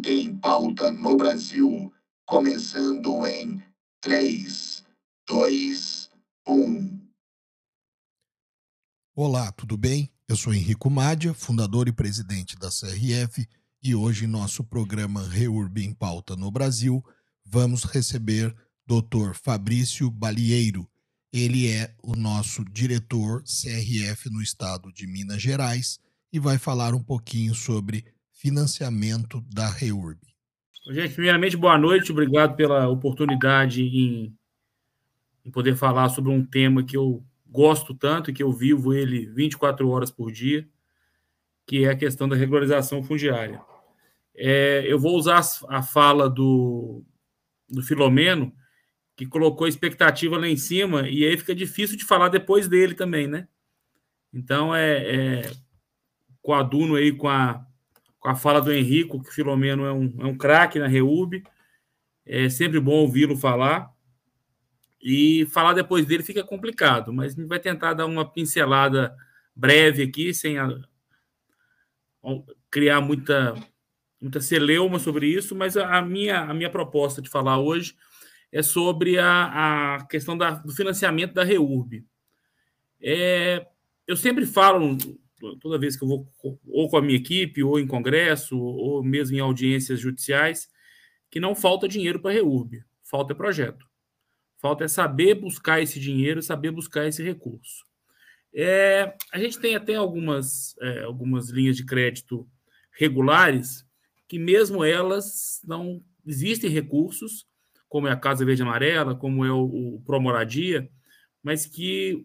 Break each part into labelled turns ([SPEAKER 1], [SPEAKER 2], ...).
[SPEAKER 1] RURB em pauta no Brasil, começando em 3, 2, 1.
[SPEAKER 2] Olá, tudo bem? Eu sou Henrico Mádia, fundador e presidente da CRF, e hoje em nosso programa REURB em pauta no Brasil, vamos receber Dr. Fabrício Balieiro. Ele é o nosso diretor CRF no estado de Minas Gerais e vai falar um pouquinho sobre financiamento da REURB.
[SPEAKER 3] Gente, primeiramente, boa noite, obrigado pela oportunidade em, em poder falar sobre um tema que eu gosto tanto e que eu vivo ele 24 horas por dia, que é a questão da regularização fundiária. É, eu vou usar a fala do, do Filomeno, que colocou expectativa lá em cima, e aí fica difícil de falar depois dele também, né? Então, é, é com a Duno aí, com a, com a fala do Henrico, que o Filomeno é um, é um craque na Reúbe. É sempre bom ouvi-lo falar. E falar depois dele fica complicado, mas a gente vai tentar dar uma pincelada breve aqui, sem a, criar muita, muita celeuma sobre isso, mas a minha, a minha proposta de falar hoje é sobre a, a questão da, do financiamento da REURB. É, eu sempre falo toda vez que eu vou ou com a minha equipe, ou em congresso, ou mesmo em audiências judiciais, que não falta dinheiro para a REURB, falta projeto. Falta é saber buscar esse dinheiro, saber buscar esse recurso. É, a gente tem até algumas, é, algumas linhas de crédito regulares, que mesmo elas não existem recursos, como é a Casa Verde Amarela, como é o, o Promoradia, mas que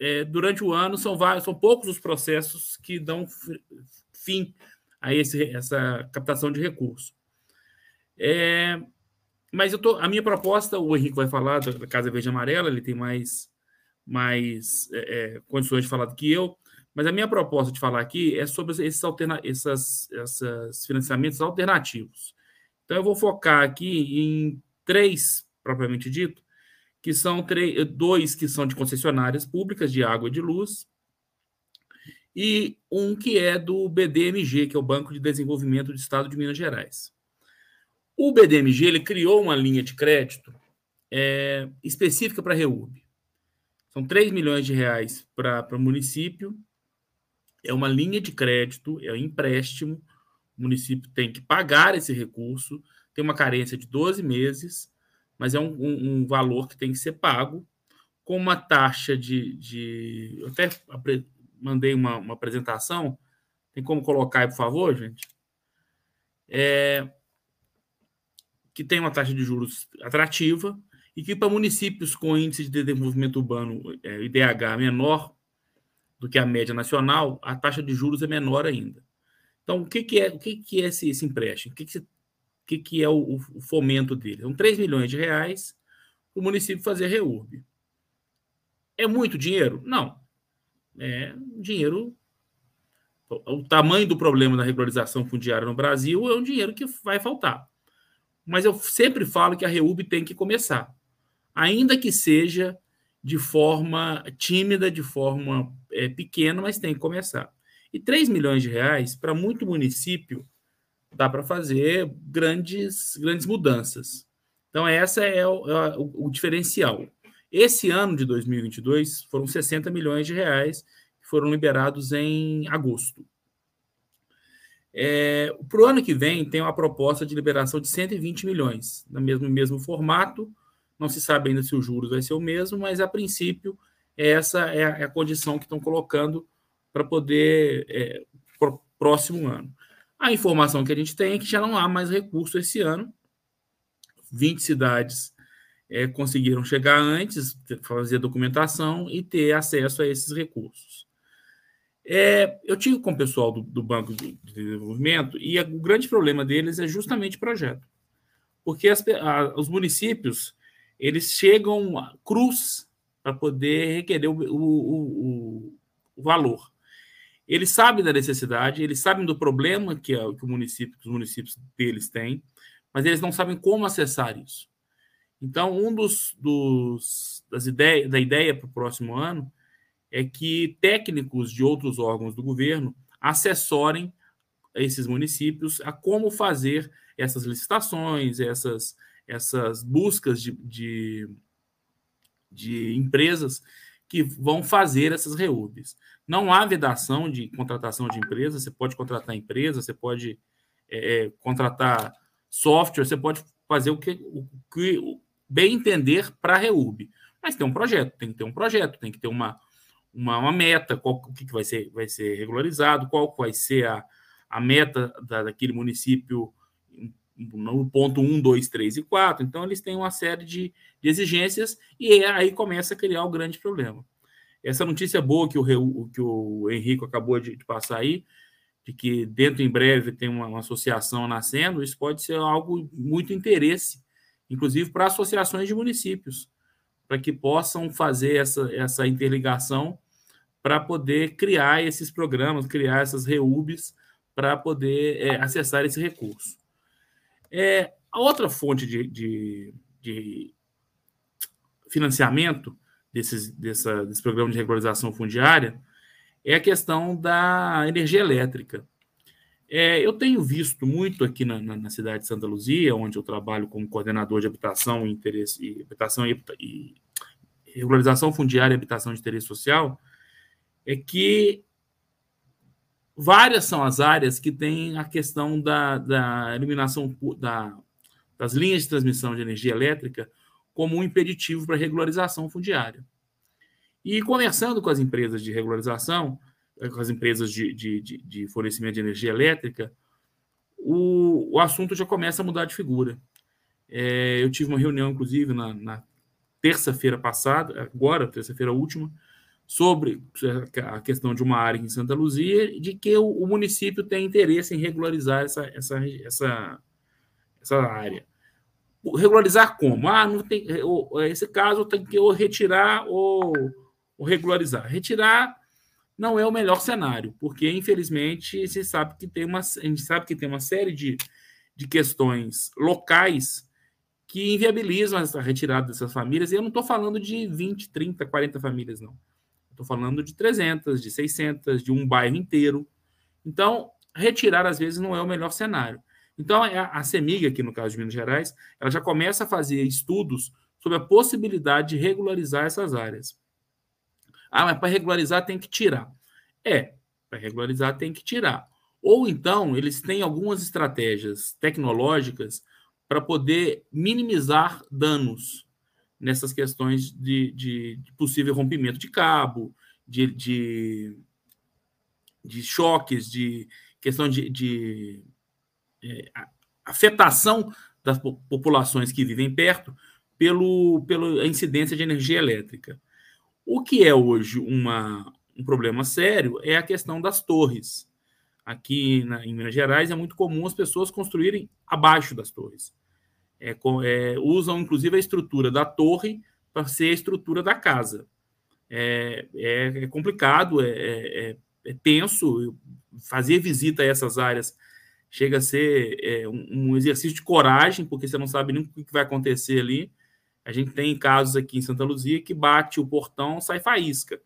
[SPEAKER 3] é, durante o ano são vários, são poucos os processos que dão fim a esse, essa captação de recursos. É, mas eu tô, a minha proposta, o Henrique vai falar da Casa Verde Amarela, ele tem mais, mais é, é, condições de falar do que eu, mas a minha proposta de falar aqui é sobre esses, alterna, essas, esses financiamentos alternativos. Então, eu vou focar aqui em três, propriamente dito, que são três, dois que são de concessionárias públicas de água e de luz, e um que é do BDMG, que é o Banco de Desenvolvimento do Estado de Minas Gerais. O BDMG ele criou uma linha de crédito é, específica para a REURB. São 3 milhões de reais para o município. É uma linha de crédito, é um empréstimo. O município tem que pagar esse recurso, tem uma carência de 12 meses mas é um, um, um valor que tem que ser pago com uma taxa de. de eu até mandei uma, uma apresentação. Tem como colocar aí, por favor, gente? É, que tem uma taxa de juros atrativa e que para municípios com índice de desenvolvimento urbano é, IDH menor do que a média nacional, a taxa de juros é menor ainda. Então, o que, que é o que, que é esse, esse empréstimo? O que, que que, que é o, o fomento dele. São 3 milhões de reais para o município fazer reúbe. É muito dinheiro? Não. É dinheiro. O tamanho do problema da regularização fundiária no Brasil é um dinheiro que vai faltar. Mas eu sempre falo que a REUB tem que começar. Ainda que seja de forma tímida, de forma é, pequena, mas tem que começar. E 3 milhões de reais, para muito município, dá para fazer grandes, grandes mudanças. Então, essa é o, é o, o, diferencial. Esse ano de 2022 foram 60 milhões de reais que foram liberados em agosto. É, para o ano que vem, tem uma proposta de liberação de 120 milhões, no mesmo, mesmo formato. Não se sabe ainda se o juros vai ser o mesmo, mas a princípio, essa é a, é a condição que estão colocando para poder, é, próximo ano. A informação que a gente tem é que já não há mais recurso esse ano. 20 cidades é, conseguiram chegar antes, fazer documentação e ter acesso a esses recursos. É, eu tive com o pessoal do, do Banco de Desenvolvimento e a, o grande problema deles é justamente projeto. Porque as, a, os municípios eles chegam cruz para poder requerer o, o, o, o valor. Eles sabem da necessidade, eles sabem do problema que, é, que, o município, que os municípios deles têm, mas eles não sabem como acessar isso. Então, um dos, dos das ideias da ideia para o próximo ano é que técnicos de outros órgãos do governo assessorem esses municípios a como fazer essas licitações, essas, essas buscas de, de, de empresas que vão fazer essas REURBs. Não há vedação de contratação de empresas, você pode contratar empresa, você pode é, é contratar software, você pode fazer o que, o que bem entender para a REURB. Mas tem um projeto, tem que ter um projeto, tem que ter uma, uma, uma meta, qual, o que, que vai, ser, vai ser regularizado, qual vai ser a, a meta da, daquele município no ponto 1, 2, 3 e 4. Então, eles têm uma série de, de exigências e aí começa a criar o um grande problema. Essa notícia boa que o, que o Henrico acabou de, de passar aí, de que dentro em breve tem uma, uma, associação nascendo, isso pode ser algo muito interesse, inclusive para associações de municípios, para que possam fazer essa, essa interligação para poder criar esses programas, criar essas REUBs para poder é, acessar esse recurso. É, a outra fonte de, de, de financiamento desses, dessa, desse programa de regularização fundiária é a questão da energia elétrica. É, eu tenho visto muito aqui na, na, na, cidade de Santa Luzia, onde eu trabalho como coordenador de habitação e interesse e habitação e, e regularização fundiária e habitação de interesse social, é que várias são as áreas que têm a questão da, da eliminação da, das linhas de transmissão de energia elétrica como um impeditivo para regularização fundiária. E conversando com as empresas de regularização, eh, com as empresas de, de, de fornecimento de energia elétrica, o, o, assunto já começa a mudar de figura. É, eu tive uma reunião, inclusive, na, na terça-feira passada, agora, terça-feira última, sobre a questão de uma área em Santa Luzia, de que o, município tem interesse em regularizar essa, essa, essa, essa área. Regularizar como? Ah, não tem, esse caso tem que ou retirar ou, ou regularizar. Retirar não é o melhor cenário, porque infelizmente se sabe que tem uma, a gente sabe que tem uma série de, de questões locais que inviabilizam essa retirada dessas famílias. E eu não estou falando de 20, 30, 40 famílias, não. Estou falando de 300, de 600, de um bairro inteiro. Então, retirar às vezes não é o melhor cenário. Então, a CEMIG, aqui no caso de Minas Gerais, ela já começa a fazer estudos sobre a possibilidade de regularizar essas áreas. Ah, mas para regularizar tem que tirar. É, para regularizar tem que tirar. Ou então, eles têm algumas estratégias tecnológicas para poder minimizar danos nessas questões de, de, de possível rompimento de cabo, de, de, de choques, de questão de, de é, afetação das populações que vivem perto pelo, pela incidência de energia elétrica. O que é hoje uma, um problema sério é a questão das torres. Aqui na, em Minas Gerais é muito comum as pessoas construírem abaixo das torres é, é, usam inclusive a estrutura da torre para ser a estrutura da casa. É, é, é complicado, é, é, é, tenso. Fazer visita a essas áreas chega a ser um, um, exercício de coragem, porque você não sabe nem o que vai acontecer ali. A gente tem casos aqui em Santa Luzia que bate o portão, sai faísca,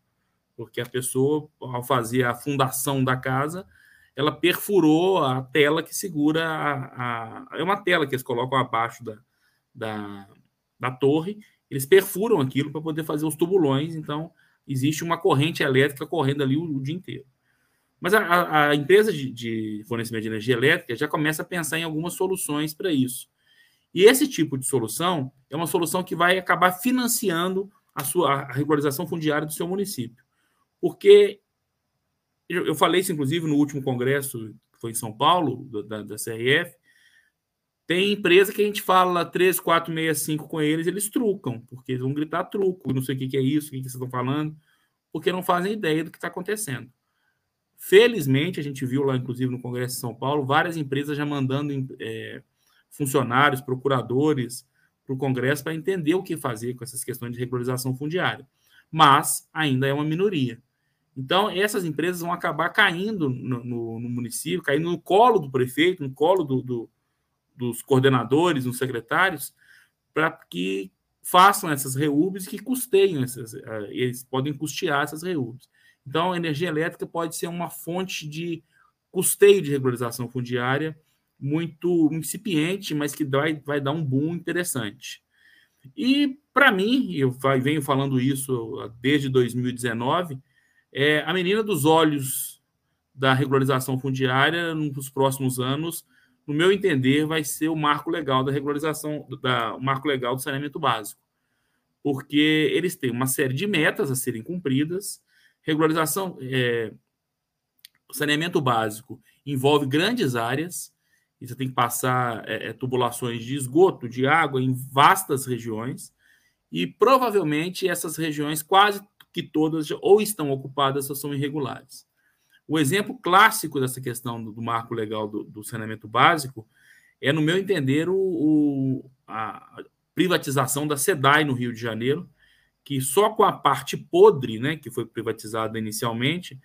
[SPEAKER 3] porque a pessoa, ao fazer a fundação da casa, ela perfurou a tela que segura a, a, é uma tela que eles colocam abaixo da, da, da torre, eles perfuram aquilo para poder fazer os tubulões, então existe uma corrente elétrica correndo ali o, o dia inteiro. Mas a, a empresa de, de, fornecimento de energia elétrica já começa a pensar em algumas soluções para isso. E esse tipo de solução é uma solução que vai acabar financiando a sua a regularização fundiária do seu município. Porque eu falei isso, inclusive, no último congresso, que foi em São Paulo, da, da CRF. Tem empresa que a gente fala 3, 4, 6, 5 com eles, eles trucam, porque eles vão gritar truco, não sei o que, é isso, o que, que vocês estão falando, porque não fazem ideia do que está acontecendo. Felizmente, a gente viu lá, inclusive, no Congresso de São Paulo, várias empresas já mandando é, funcionários, procuradores para o Congresso para entender o que fazer com essas questões de regularização fundiária. Mas ainda é uma minoria. Então, essas empresas vão acabar caindo no, no, no município, caindo no colo do prefeito, no colo do, do, dos coordenadores, dos secretários, para que façam essas reúbes que custeiem essas, eh, eles podem custear essas reúbes. Então, a energia elétrica pode ser uma fonte de custeio de regularização fundiária muito incipiente, mas que vai, vai dar um boom interessante. E, para mim, eu venho falando isso desde 2019, é, a menina dos olhos da regularização fundiária nos próximos anos, no meu entender, vai ser o marco legal da regularização, da, o marco legal do saneamento básico. Porque eles têm uma série de metas a serem cumpridas. Regularização, é, saneamento básico envolve grandes áreas, e você tem que passar é, é, tubulações de esgoto, de água em vastas regiões, e provavelmente essas regiões quase que todas ou estão ocupadas ou são irregulares. O exemplo clássico dessa questão do, do marco legal do, do, saneamento básico é, no meu entender, o, o, a privatização da SEDAI no Rio de Janeiro, que só com a parte podre, né, que foi privatizada inicialmente,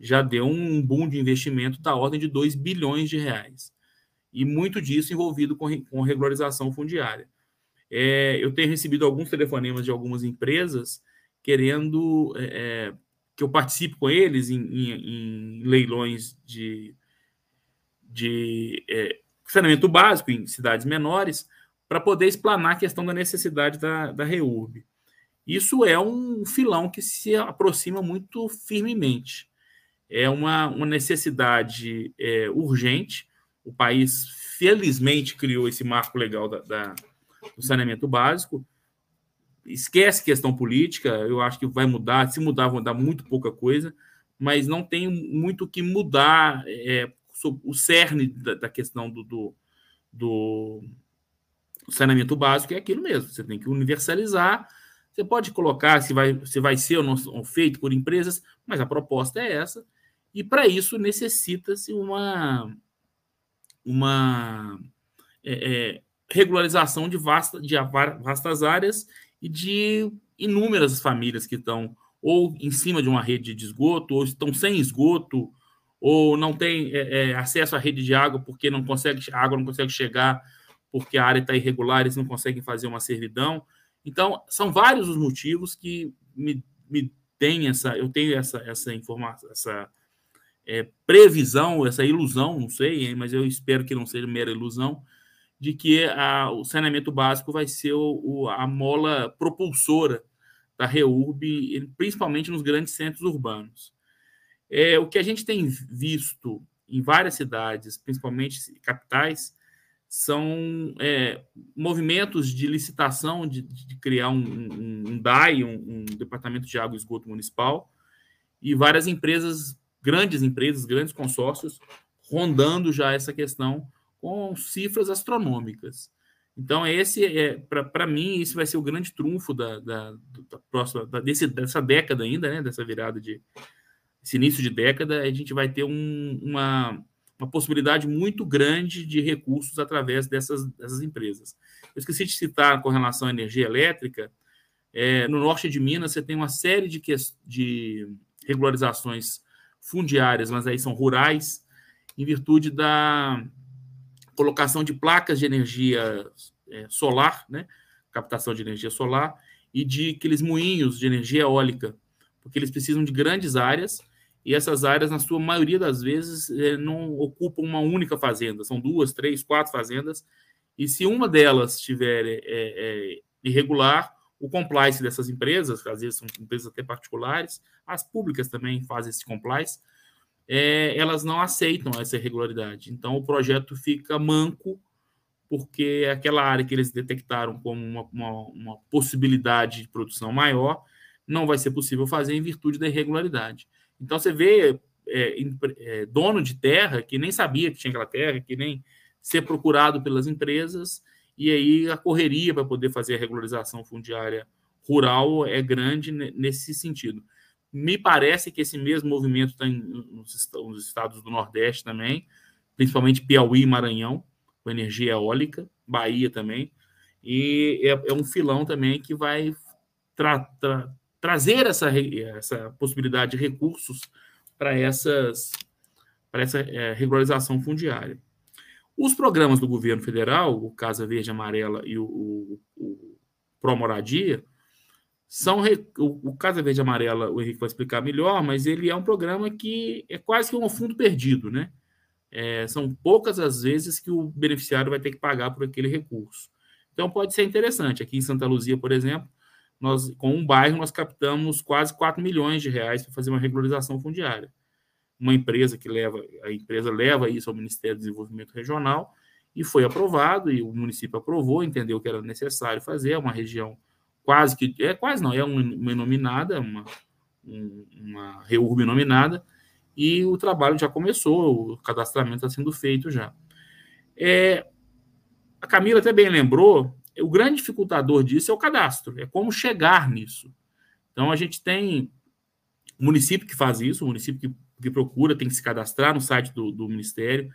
[SPEAKER 3] já deu um boom de investimento da ordem de 2 bilhões de reais. E muito disso envolvido com, com regularização fundiária. É, eu tenho recebido alguns telefonemas de algumas empresas querendo é, é que eu participe com eles em, em, em leilões de, de é, saneamento básico em cidades menores, para poder explanar a questão da necessidade da, da REURB. Isso é um filão que se aproxima muito firmemente é uma, uma necessidade é, urgente. O país, felizmente, criou esse marco legal da, da, do saneamento básico. Esquece questão política, eu acho que vai mudar. Se mudar, vai mudar muito pouca coisa, mas não tem muito o que mudar é, o cerne da, da questão do, do, do saneamento básico é aquilo mesmo. Você tem que universalizar. Você pode colocar se vai, se vai ser ou não feito por empresas, mas a proposta é essa. E para isso necessita-se uma, uma é, é, regularização de, vasta, de vastas áreas e de inúmeras famílias que estão ou em cima de uma rede de esgoto, ou estão sem esgoto, ou não têm é, é acesso à rede de água porque não consegue, a água não consegue chegar porque a área está irregular, eles não conseguem fazer uma servidão. Então, são vários os motivos que me, me têm essa, eu tenho essa, essa informação, essa é, previsão, essa ilusão, não sei, mas eu espero que não seja mera ilusão, de que a, o saneamento básico vai ser o, o, a mola propulsora da REURB, principalmente nos grandes centros urbanos. É, o que a gente tem visto em várias cidades, principalmente capitais, são é, movimentos de licitação de, de criar um, um, um DAI, um, um, Departamento de Água e Esgoto Municipal, e várias empresas grandes empresas, grandes consórcios, rondando já essa questão com cifras astronômicas. Então, esse é, para mim, isso vai ser o grande trunfo da, da, da próxima, da, desse, dessa década ainda, né? Dessa virada de esse início de década, a gente vai ter um, uma, uma possibilidade muito grande de recursos através dessas, dessas empresas. Eu esqueci de citar com relação à energia elétrica. É, no norte de Minas, você tem uma série de, de regularizações fundiárias, mas aí são rurais, em virtude da colocação de placas de energia é, solar, né? captação de energia solar, e de aqueles moinhos de energia eólica, porque eles precisam de grandes áreas, e essas áreas, na sua maioria das vezes, é, não ocupam uma única fazenda, são duas, três, quatro fazendas, e se uma delas estiver é, é, irregular, o compliance dessas empresas, que às vezes são empresas até particulares, as públicas também fazem esse compliance, é, elas não aceitam essa irregularidade. Então, o projeto fica manco, porque aquela área que eles detectaram como uma, uma, uma possibilidade de produção maior não vai ser possível fazer em virtude da irregularidade. Então, você vê é, é, dono de terra que nem sabia que tinha aquela terra, que nem ser procurado pelas empresas e aí a correria para poder fazer a regularização fundiária rural é grande nesse sentido. Me parece que esse mesmo movimento está nos estados do Nordeste também, principalmente Piauí e Maranhão, com energia eólica, Bahia também, e é, é um filão também que vai tra tra trazer essa, essa possibilidade de recursos para essas para essa é, regularização fundiária. Os programas do governo federal, o Casa Verde Amarela e o, o, o são o, o Casa Verde Amarela, o Henrique vai explicar melhor, mas ele é um programa que é quase que um fundo perdido, né? É, são poucas as vezes que o beneficiário vai ter que pagar por aquele recurso. Então pode ser interessante. Aqui em Santa Luzia, por exemplo, nós com um bairro nós captamos quase 4 milhões de reais para fazer uma regularização fundiária. Uma empresa que leva, a empresa leva isso ao Ministério do Desenvolvimento Regional e foi aprovado e o município aprovou, entendeu que era necessário fazer, é uma região quase que é quase não, é uma nominada, uma uma reurb nominada e o trabalho já começou, o cadastramento está sendo feito já. É, a Camila até bem lembrou, o grande dificultador disso é o cadastro, é como chegar nisso. Então, a gente tem município que faz isso, o município que, que procura, tem que se cadastrar no site do, do Ministério,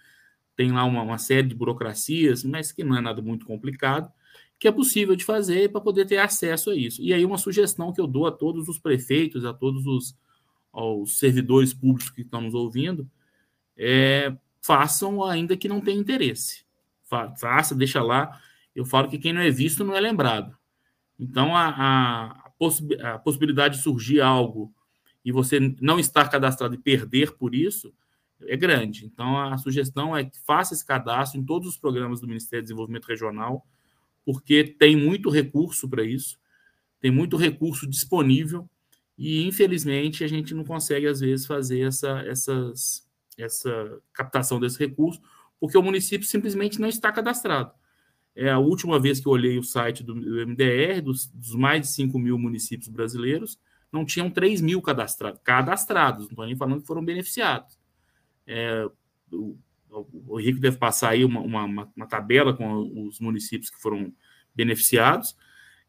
[SPEAKER 3] tem lá uma, uma, série de burocracias, mas que não é nada muito complicado, que é possível de fazer para poder ter acesso a isso. E aí, uma sugestão que eu dou a todos os prefeitos, a todos os aos servidores públicos que estão nos ouvindo, é, façam ainda que não tenha interesse. Faça, deixa lá. Eu falo que quem não é visto não é lembrado. Então, a, a, a possibilidade de surgir algo e você não estar cadastrado e perder por isso é grande. Então, a sugestão é que faça esse cadastro em todos os programas do Ministério do Desenvolvimento Regional, porque tem muito recurso para isso, tem muito recurso disponível e, infelizmente, a gente não consegue, às vezes, fazer essa, essas, essa captação desse recurso, porque o município simplesmente não está cadastrado. É a última vez que eu olhei o site do MDR, dos, dos mais de 5 mil municípios brasileiros, não tinham 3 mil cadastrados, cadastrados, não estou nem falando que foram beneficiados. É, o, Henrique deve passar aí uma, uma, uma, tabela com os municípios que foram beneficiados,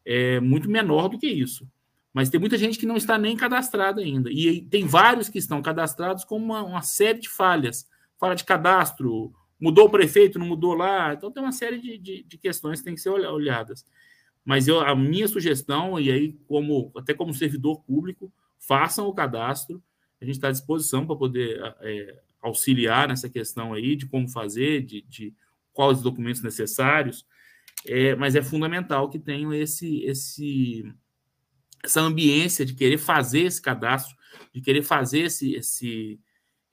[SPEAKER 3] é muito menor do que isso. Mas tem muita gente que não está nem cadastrada ainda. E tem vários que estão cadastrados com uma, uma série de falhas. Falha de cadastro, mudou o prefeito, não mudou lá. Então tem uma série de, de, de questões que têm que ser olhadas. Mas eu, a minha sugestão, e aí, como até como servidor público, façam o cadastro. A gente está à disposição para poder é, auxiliar nessa questão aí de como fazer, de, de quais os documentos necessários. É, mas é fundamental que tenham esse, esse essa ambiência de querer fazer esse cadastro, de querer fazer esse, esse,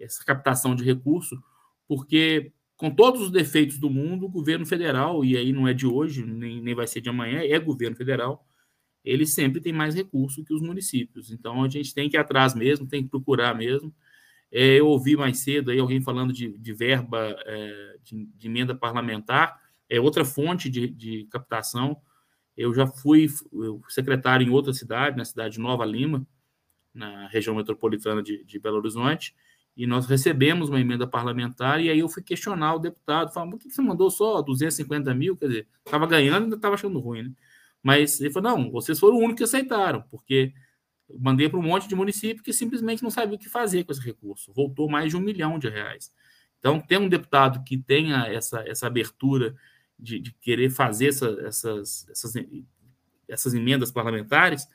[SPEAKER 3] essa captação de recurso, porque com todos os defeitos do mundo, o governo federal, e aí não é de hoje, nem, nem vai ser de amanhã, é governo federal, ele sempre tem mais recurso que os municípios. Então a gente tem que ir atrás mesmo, tem que procurar mesmo. É, eu ouvi mais cedo aí alguém falando de, de verba é, de, de, emenda parlamentar, é outra fonte de, de captação. Eu já fui secretário em outra cidade, na cidade de Nova Lima, na região metropolitana de, de Belo Horizonte, e nós recebemos uma emenda parlamentar, e aí eu fui questionar o deputado, falando, por que você mandou só 250 mil? Quer dizer, estava ganhando e ainda estava achando ruim, né? Mas ele falou, não, vocês foram o único que aceitaram, porque mandei para um monte de município que simplesmente não sabia o que fazer com esse recurso. Voltou mais de um milhão de reais. Então, ter um deputado que tenha essa, essa abertura de, de querer fazer essa, essas, essas, essas emendas parlamentares,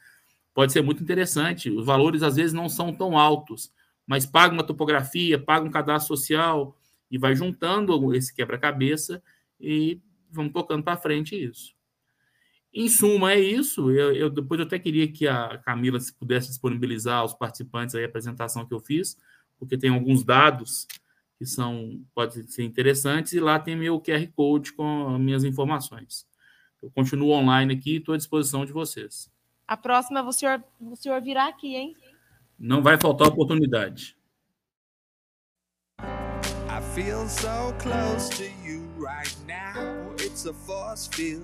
[SPEAKER 3] pode ser muito interessante. Os valores, às vezes, não são tão altos, mas paga uma topografia, paga um cadastro social e vai juntando esse quebra-cabeça e vamos tocando para frente isso. Em suma, é isso. Eu, eu, depois eu até queria que a Camila se pudesse disponibilizar aos participantes aí a apresentação que eu fiz, porque tem alguns dados que são podem ser interessantes, e lá tem meu QR Code com minhas informações. Eu continuo online aqui e estou à disposição de vocês.
[SPEAKER 4] A próxima, o senhor, o senhor virá aqui, hein?
[SPEAKER 3] Não vai faltar oportunidade.
[SPEAKER 1] I feel so close to you right now. It's a force field.